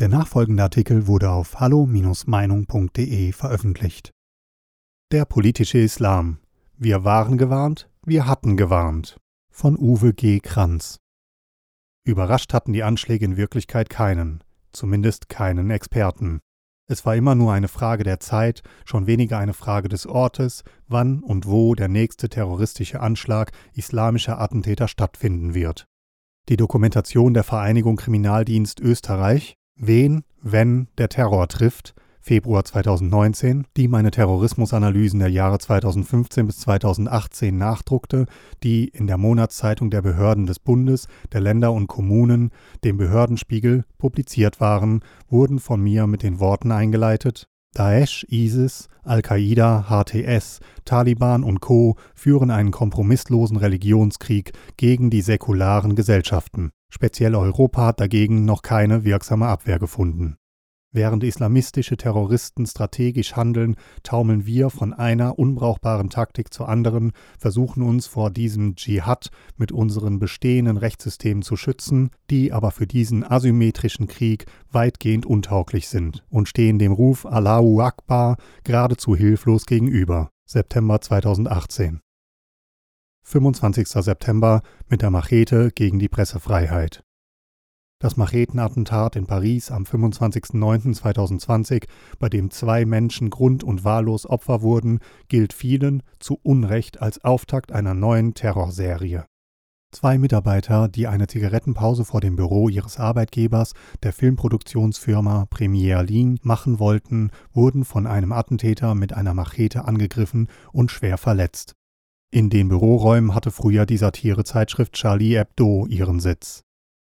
Der nachfolgende Artikel wurde auf hallo-meinung.de veröffentlicht. Der politische Islam. Wir waren gewarnt, wir hatten gewarnt. Von Uwe G. Kranz. Überrascht hatten die Anschläge in Wirklichkeit keinen, zumindest keinen Experten. Es war immer nur eine Frage der Zeit, schon weniger eine Frage des Ortes, wann und wo der nächste terroristische Anschlag islamischer Attentäter stattfinden wird. Die Dokumentation der Vereinigung Kriminaldienst Österreich Wen, wenn der Terror trifft, Februar 2019, die meine Terrorismusanalysen der Jahre 2015 bis 2018 nachdruckte, die in der Monatszeitung der Behörden des Bundes, der Länder und Kommunen, dem Behördenspiegel, publiziert waren, wurden von mir mit den Worten eingeleitet Daesh, ISIS, Al-Qaida, HTS, Taliban und Co. führen einen kompromisslosen Religionskrieg gegen die säkularen Gesellschaften. Speziell Europa hat dagegen noch keine wirksame Abwehr gefunden. Während islamistische Terroristen strategisch handeln, taumeln wir von einer unbrauchbaren Taktik zur anderen, versuchen uns vor diesem Dschihad mit unseren bestehenden Rechtssystemen zu schützen, die aber für diesen asymmetrischen Krieg weitgehend untauglich sind und stehen dem Ruf Allahu Akbar geradezu hilflos gegenüber. September 2018 25. September mit der Machete gegen die Pressefreiheit. Das Machetenattentat in Paris am 25.09.2020, bei dem zwei Menschen grund- und wahllos Opfer wurden, gilt vielen zu Unrecht als Auftakt einer neuen Terrorserie. Zwei Mitarbeiter, die eine Zigarettenpause vor dem Büro ihres Arbeitgebers, der Filmproduktionsfirma Premiere Lean, machen wollten, wurden von einem Attentäter mit einer Machete angegriffen und schwer verletzt. In den Büroräumen hatte früher die Satirezeitschrift Charlie Hebdo ihren Sitz.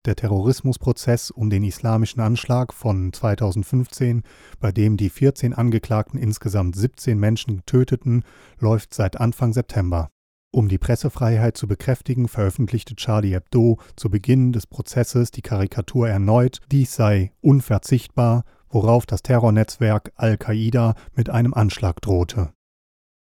Der Terrorismusprozess um den islamischen Anschlag von 2015, bei dem die 14 Angeklagten insgesamt 17 Menschen töteten, läuft seit Anfang September. Um die Pressefreiheit zu bekräftigen, veröffentlichte Charlie Hebdo zu Beginn des Prozesses die Karikatur erneut, dies sei unverzichtbar, worauf das Terrornetzwerk Al-Qaida mit einem Anschlag drohte.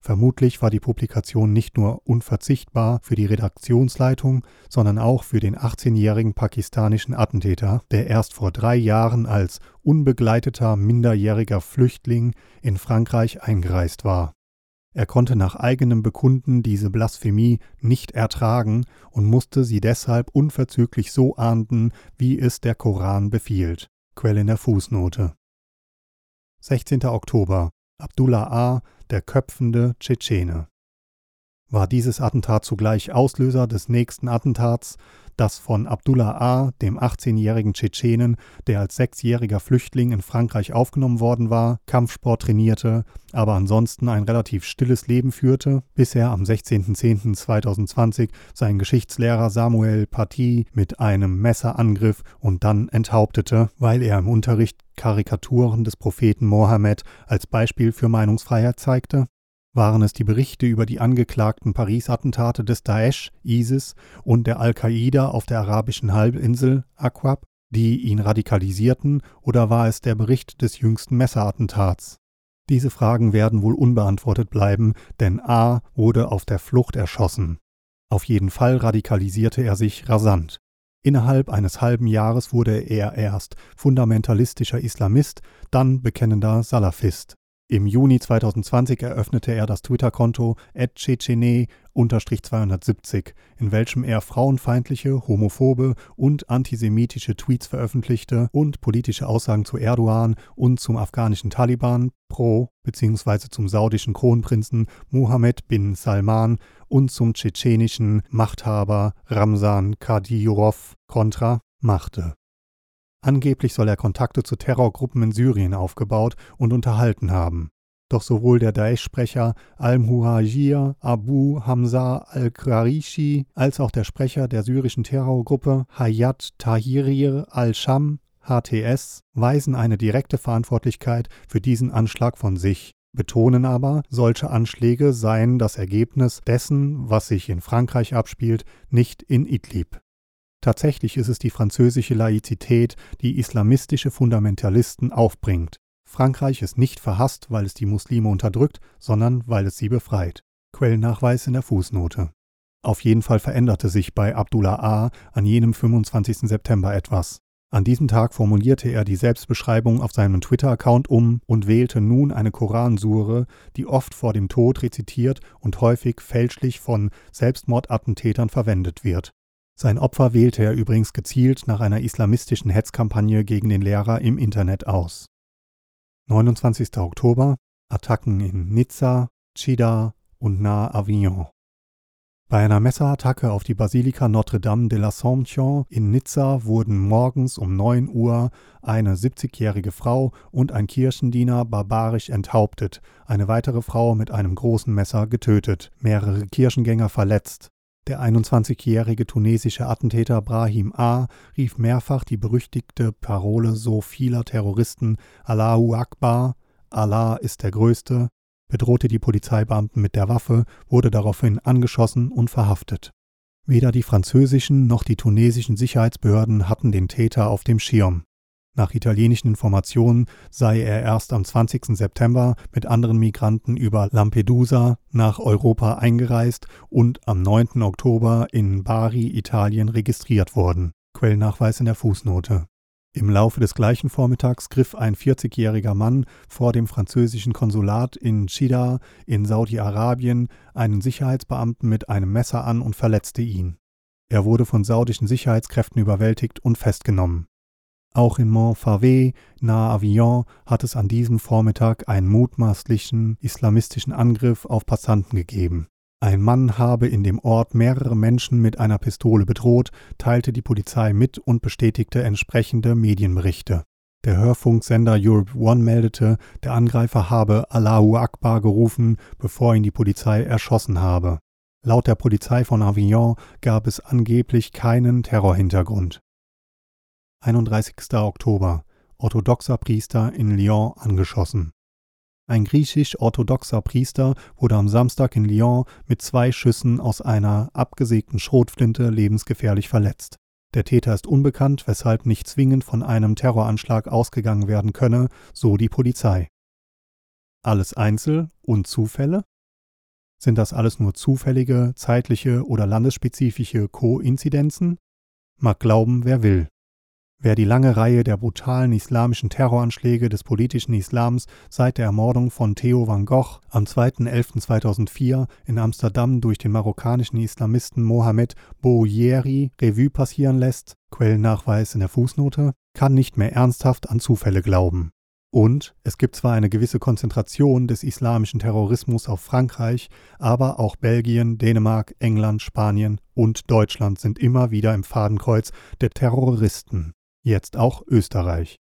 Vermutlich war die Publikation nicht nur unverzichtbar für die Redaktionsleitung, sondern auch für den 18-jährigen pakistanischen Attentäter, der erst vor drei Jahren als unbegleiteter minderjähriger Flüchtling in Frankreich eingereist war. Er konnte nach eigenem Bekunden diese Blasphemie nicht ertragen und musste sie deshalb unverzüglich so ahnden, wie es der Koran befiehlt. Quelle in der Fußnote. 16. Oktober Abdullah A., der köpfende Tschetschene. War dieses Attentat zugleich Auslöser des nächsten Attentats, das von Abdullah A., dem 18-jährigen Tschetschenen, der als sechsjähriger Flüchtling in Frankreich aufgenommen worden war, Kampfsport trainierte, aber ansonsten ein relativ stilles Leben führte, bis er am 16.10.2020 seinen Geschichtslehrer Samuel Paty mit einem Messer angriff und dann enthauptete, weil er im Unterricht Karikaturen des Propheten Mohammed als Beispiel für Meinungsfreiheit zeigte? Waren es die Berichte über die angeklagten Paris-Attentate des Daesh, ISIS und der Al-Qaida auf der arabischen Halbinsel Aqab, die ihn radikalisierten, oder war es der Bericht des jüngsten Messerattentats? Diese Fragen werden wohl unbeantwortet bleiben, denn A wurde auf der Flucht erschossen. Auf jeden Fall radikalisierte er sich rasant. Innerhalb eines halben Jahres wurde er erst fundamentalistischer Islamist, dann bekennender Salafist. Im Juni 2020 eröffnete er das Twitter-Konto @chechene-270, in welchem er frauenfeindliche, homophobe und antisemitische Tweets veröffentlichte und politische Aussagen zu Erdogan und zum afghanischen Taliban pro bzw. zum saudischen Kronprinzen Mohammed bin Salman und zum tschetschenischen Machthaber Ramsan Kadyrov kontra machte. Angeblich soll er Kontakte zu Terrorgruppen in Syrien aufgebaut und unterhalten haben. Doch sowohl der Daesh-Sprecher Al-Muhajir Abu Hamza al-Qarishi als auch der Sprecher der syrischen Terrorgruppe Hayat Tahrir al-Sham HTS weisen eine direkte Verantwortlichkeit für diesen Anschlag von sich, betonen aber, solche Anschläge seien das Ergebnis dessen, was sich in Frankreich abspielt, nicht in Idlib. Tatsächlich ist es die französische Laizität, die islamistische Fundamentalisten aufbringt. Frankreich ist nicht verhasst, weil es die Muslime unterdrückt, sondern weil es sie befreit. Quellennachweis in der Fußnote. Auf jeden Fall veränderte sich bei Abdullah A. an jenem 25. September etwas. An diesem Tag formulierte er die Selbstbeschreibung auf seinem Twitter-Account um und wählte nun eine Koransure, die oft vor dem Tod rezitiert und häufig fälschlich von Selbstmordattentätern verwendet wird. Sein Opfer wählte er übrigens gezielt nach einer islamistischen Hetzkampagne gegen den Lehrer im Internet aus. 29. Oktober Attacken in Nizza, Chida und nahe Avignon. Bei einer Messerattacke auf die Basilika Notre-Dame de l'Assomption in Nizza wurden morgens um 9 Uhr eine 70-jährige Frau und ein Kirchendiener barbarisch enthauptet, eine weitere Frau mit einem großen Messer getötet, mehrere Kirchengänger verletzt. Der 21-jährige tunesische Attentäter Brahim A. rief mehrfach die berüchtigte Parole so vieler Terroristen Allahu Akbar, Allah ist der Größte, bedrohte die Polizeibeamten mit der Waffe, wurde daraufhin angeschossen und verhaftet. Weder die französischen noch die tunesischen Sicherheitsbehörden hatten den Täter auf dem Schirm. Nach italienischen Informationen sei er erst am 20. September mit anderen Migranten über Lampedusa nach Europa eingereist und am 9. Oktober in Bari, Italien registriert worden. Quellnachweis in der Fußnote. Im Laufe des gleichen Vormittags griff ein 40-jähriger Mann vor dem französischen Konsulat in Chida in Saudi-Arabien einen Sicherheitsbeamten mit einem Messer an und verletzte ihn. Er wurde von saudischen Sicherheitskräften überwältigt und festgenommen. Auch in Montfavet nahe Avignon hat es an diesem Vormittag einen mutmaßlichen islamistischen Angriff auf Passanten gegeben. Ein Mann habe in dem Ort mehrere Menschen mit einer Pistole bedroht, teilte die Polizei mit und bestätigte entsprechende Medienberichte. Der Hörfunksender Europe One meldete, der Angreifer habe Allahu Akbar gerufen, bevor ihn die Polizei erschossen habe. Laut der Polizei von Avignon gab es angeblich keinen Terrorhintergrund. 31. Oktober Orthodoxer Priester in Lyon angeschossen. Ein griechisch-orthodoxer Priester wurde am Samstag in Lyon mit zwei Schüssen aus einer abgesägten Schrotflinte lebensgefährlich verletzt. Der Täter ist unbekannt, weshalb nicht zwingend von einem Terroranschlag ausgegangen werden könne, so die Polizei. Alles Einzel- und Zufälle? Sind das alles nur zufällige, zeitliche oder landesspezifische Koinzidenzen? Mag glauben, wer will. Wer die lange Reihe der brutalen islamischen Terroranschläge des politischen Islams seit der Ermordung von Theo van Gogh am 2.11.2004 in Amsterdam durch den marokkanischen Islamisten Mohamed Bouyeri Revue passieren lässt, Quellennachweis in der Fußnote, kann nicht mehr ernsthaft an Zufälle glauben. Und es gibt zwar eine gewisse Konzentration des islamischen Terrorismus auf Frankreich, aber auch Belgien, Dänemark, England, Spanien und Deutschland sind immer wieder im Fadenkreuz der Terroristen jetzt auch Österreich.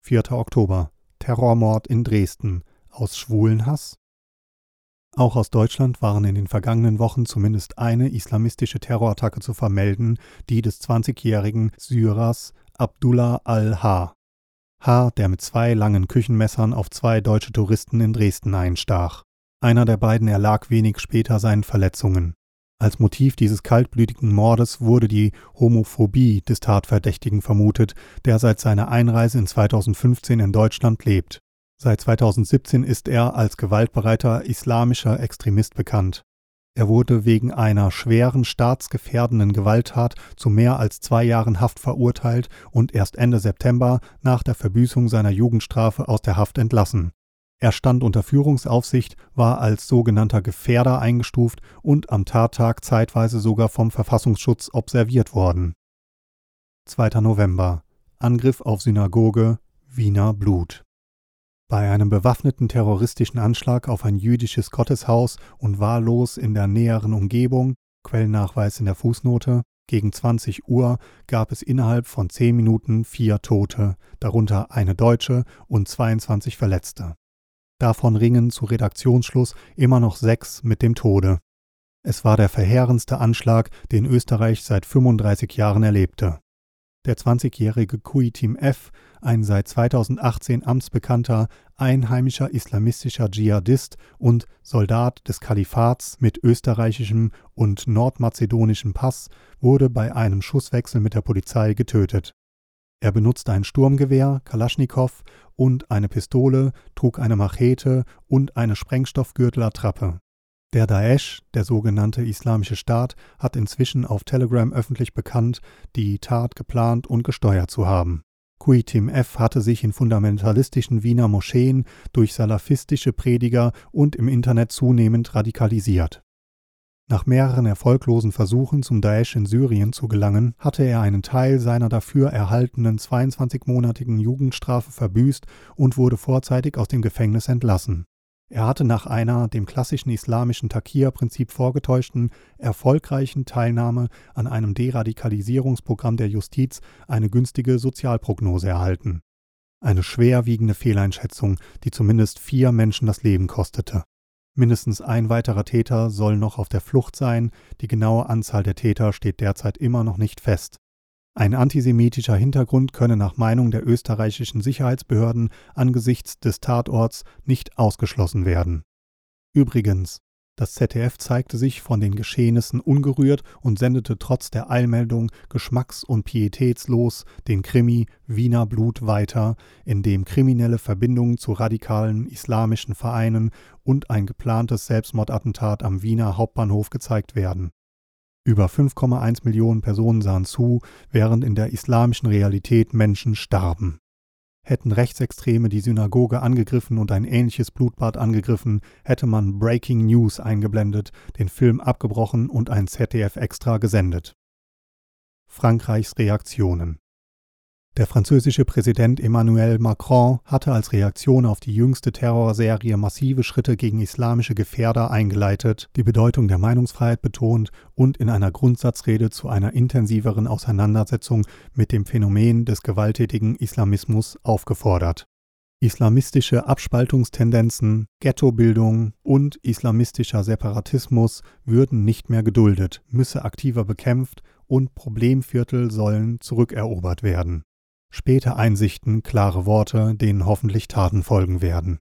4. Oktober Terrormord in Dresden aus Schwulenhass? Auch aus Deutschland waren in den vergangenen Wochen zumindest eine islamistische Terrorattacke zu vermelden, die des 20-jährigen Syrers Abdullah al-H. H., der mit zwei langen Küchenmessern auf zwei deutsche Touristen in Dresden einstach. Einer der beiden erlag wenig später seinen Verletzungen. Als Motiv dieses kaltblütigen Mordes wurde die Homophobie des Tatverdächtigen vermutet, der seit seiner Einreise in 2015 in Deutschland lebt. Seit 2017 ist er als gewaltbereiter islamischer Extremist bekannt. Er wurde wegen einer schweren staatsgefährdenden Gewalttat zu mehr als zwei Jahren Haft verurteilt und erst Ende September nach der Verbüßung seiner Jugendstrafe aus der Haft entlassen. Er stand unter Führungsaufsicht, war als sogenannter Gefährder eingestuft und am Tattag zeitweise sogar vom Verfassungsschutz observiert worden. 2. November Angriff auf Synagoge Wiener Blut. Bei einem bewaffneten terroristischen Anschlag auf ein jüdisches Gotteshaus und wahllos in der näheren Umgebung, Quellennachweis in der Fußnote, gegen 20 Uhr gab es innerhalb von zehn Minuten vier Tote, darunter eine Deutsche und 22 Verletzte. Davon ringen zu Redaktionsschluss immer noch sechs mit dem Tode. Es war der verheerendste Anschlag, den Österreich seit 35 Jahren erlebte. Der 20-jährige Kui-Team F, ein seit 2018 amtsbekannter einheimischer islamistischer Dschihadist und Soldat des Kalifats mit österreichischem und nordmazedonischem Pass, wurde bei einem Schusswechsel mit der Polizei getötet. Er benutzte ein Sturmgewehr, Kalaschnikow und eine Pistole, trug eine Machete und eine Sprengstoffgürtelattrappe. Der Daesh, der sogenannte Islamische Staat, hat inzwischen auf Telegram öffentlich bekannt, die Tat geplant und gesteuert zu haben. Kuitim F. hatte sich in fundamentalistischen Wiener Moscheen durch salafistische Prediger und im Internet zunehmend radikalisiert. Nach mehreren erfolglosen Versuchen, zum Daesh in Syrien zu gelangen, hatte er einen Teil seiner dafür erhaltenen 22-monatigen Jugendstrafe verbüßt und wurde vorzeitig aus dem Gefängnis entlassen. Er hatte nach einer dem klassischen islamischen Takir-Prinzip vorgetäuschten, erfolgreichen Teilnahme an einem Deradikalisierungsprogramm der Justiz eine günstige Sozialprognose erhalten. Eine schwerwiegende Fehleinschätzung, die zumindest vier Menschen das Leben kostete. Mindestens ein weiterer Täter soll noch auf der Flucht sein, die genaue Anzahl der Täter steht derzeit immer noch nicht fest. Ein antisemitischer Hintergrund könne nach Meinung der österreichischen Sicherheitsbehörden angesichts des Tatorts nicht ausgeschlossen werden. Übrigens, das ZDF zeigte sich von den Geschehnissen ungerührt und sendete trotz der Eilmeldung geschmacks- und pietätslos den Krimi Wiener Blut weiter, in dem kriminelle Verbindungen zu radikalen islamischen Vereinen und ein geplantes Selbstmordattentat am Wiener Hauptbahnhof gezeigt werden. Über 5,1 Millionen Personen sahen zu, während in der islamischen Realität Menschen starben. Hätten Rechtsextreme die Synagoge angegriffen und ein ähnliches Blutbad angegriffen, hätte man Breaking News eingeblendet, den Film abgebrochen und ein ZDF extra gesendet. Frankreichs Reaktionen der französische Präsident Emmanuel Macron hatte als Reaktion auf die jüngste Terrorserie massive Schritte gegen islamische Gefährder eingeleitet, die Bedeutung der Meinungsfreiheit betont und in einer Grundsatzrede zu einer intensiveren Auseinandersetzung mit dem Phänomen des gewalttätigen Islamismus aufgefordert. Islamistische Abspaltungstendenzen, Ghettobildung und islamistischer Separatismus würden nicht mehr geduldet, müsse aktiver bekämpft und Problemviertel sollen zurückerobert werden. Späte Einsichten, klare Worte, denen hoffentlich Taten folgen werden.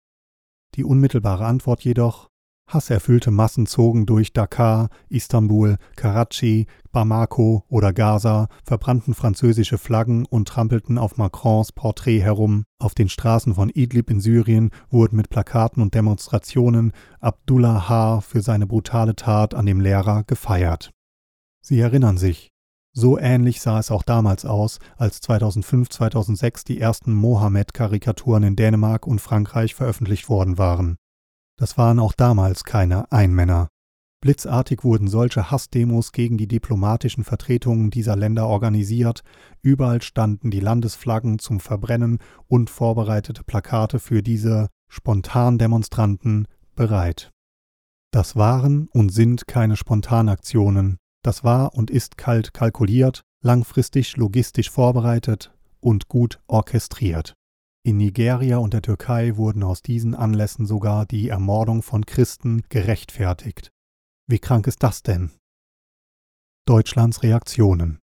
Die unmittelbare Antwort jedoch Hasserfüllte Massen zogen durch Dakar, Istanbul, Karachi, Bamako oder Gaza, verbrannten französische Flaggen und trampelten auf Macrons Porträt herum. Auf den Straßen von Idlib in Syrien wurden mit Plakaten und Demonstrationen Abdullah H. für seine brutale Tat an dem Lehrer gefeiert. Sie erinnern sich, so ähnlich sah es auch damals aus, als 2005-2006 die ersten Mohammed-Karikaturen in Dänemark und Frankreich veröffentlicht worden waren. Das waren auch damals keine Einmänner. Blitzartig wurden solche Hassdemos gegen die diplomatischen Vertretungen dieser Länder organisiert, überall standen die Landesflaggen zum Verbrennen und vorbereitete Plakate für diese Spontandemonstranten bereit. Das waren und sind keine Spontanaktionen, das war und ist kalt kalkuliert, langfristig logistisch vorbereitet und gut orchestriert. In Nigeria und der Türkei wurden aus diesen Anlässen sogar die Ermordung von Christen gerechtfertigt. Wie krank ist das denn? Deutschlands Reaktionen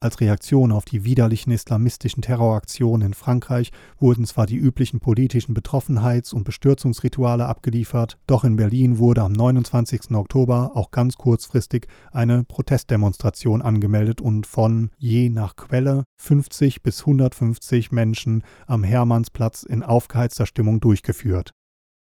als Reaktion auf die widerlichen islamistischen Terroraktionen in Frankreich wurden zwar die üblichen politischen Betroffenheits- und Bestürzungsrituale abgeliefert, doch in Berlin wurde am 29. Oktober auch ganz kurzfristig eine Protestdemonstration angemeldet und von je nach Quelle 50 bis 150 Menschen am Hermannsplatz in aufgeheizter Stimmung durchgeführt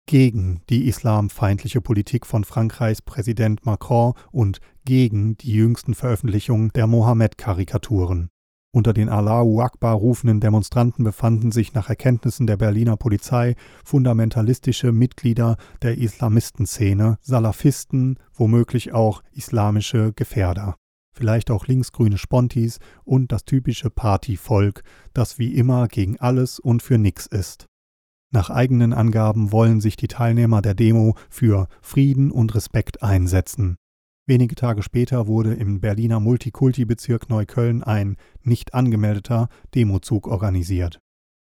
gegen die islamfeindliche Politik von Frankreichs Präsident Macron und gegen die jüngsten Veröffentlichungen der Mohammed-Karikaturen. Unter den Allahu Akbar rufenden Demonstranten befanden sich nach Erkenntnissen der Berliner Polizei fundamentalistische Mitglieder der Islamistenszene, Salafisten, womöglich auch islamische Gefährder. Vielleicht auch linksgrüne Spontis und das typische Partyvolk, das wie immer gegen alles und für nix ist. Nach eigenen Angaben wollen sich die Teilnehmer der Demo für Frieden und Respekt einsetzen. Wenige Tage später wurde im Berliner Multikulti-Bezirk Neukölln ein nicht angemeldeter Demozug organisiert.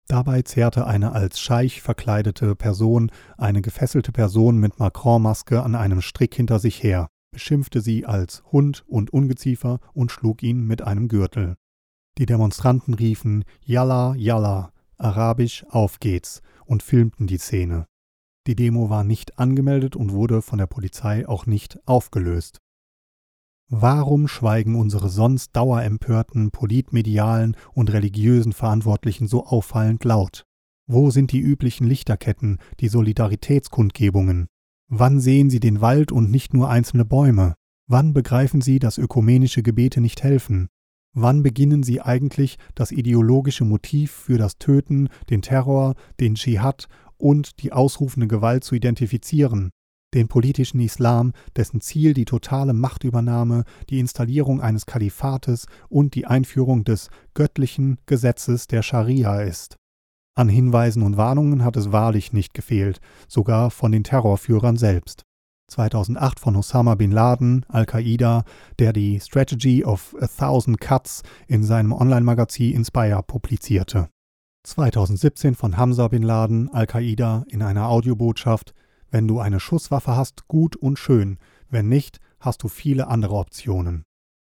Dabei zerrte eine als Scheich verkleidete Person eine gefesselte Person mit Macron-Maske an einem Strick hinter sich her, beschimpfte sie als Hund und Ungeziefer und schlug ihn mit einem Gürtel. Die Demonstranten riefen Yalla, Yalla, arabisch Auf geht's und filmten die Szene. Die Demo war nicht angemeldet und wurde von der Polizei auch nicht aufgelöst. Warum schweigen unsere sonst dauerempörten politmedialen und religiösen Verantwortlichen so auffallend laut? Wo sind die üblichen Lichterketten, die Solidaritätskundgebungen? Wann sehen Sie den Wald und nicht nur einzelne Bäume? Wann begreifen Sie, dass ökumenische Gebete nicht helfen? Wann beginnen Sie eigentlich, das ideologische Motiv für das Töten, den Terror, den Dschihad und die ausrufende Gewalt zu identifizieren? Den politischen Islam, dessen Ziel die totale Machtübernahme, die Installierung eines Kalifates und die Einführung des göttlichen Gesetzes der Scharia ist. An Hinweisen und Warnungen hat es wahrlich nicht gefehlt, sogar von den Terrorführern selbst. 2008 von Osama bin Laden, Al-Qaida, der die Strategy of a Thousand Cuts in seinem Online-Magazin Inspire publizierte. 2017 von Hamza bin Laden, Al-Qaida, in einer Audiobotschaft Wenn du eine Schusswaffe hast, gut und schön, wenn nicht, hast du viele andere Optionen.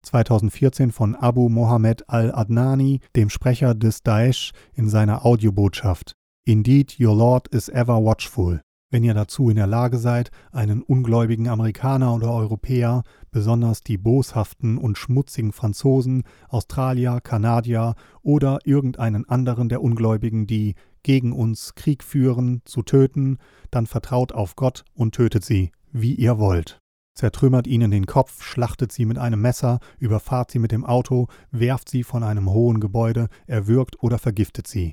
2014 von Abu Mohammed al-Adnani, dem Sprecher des Daesh, in seiner Audiobotschaft Indeed, your Lord is ever watchful. Wenn ihr dazu in der Lage seid, einen ungläubigen Amerikaner oder Europäer, besonders die boshaften und schmutzigen Franzosen, Australier, Kanadier oder irgendeinen anderen der Ungläubigen, die gegen uns Krieg führen, zu töten, dann vertraut auf Gott und tötet sie, wie ihr wollt. Zertrümmert ihnen den Kopf, schlachtet sie mit einem Messer, überfahrt sie mit dem Auto, werft sie von einem hohen Gebäude, erwürgt oder vergiftet sie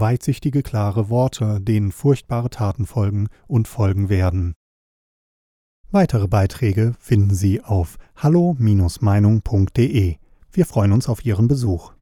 weitsichtige, klare Worte, denen furchtbare Taten folgen und folgen werden. Weitere Beiträge finden Sie auf hallo-meinung.de. Wir freuen uns auf Ihren Besuch.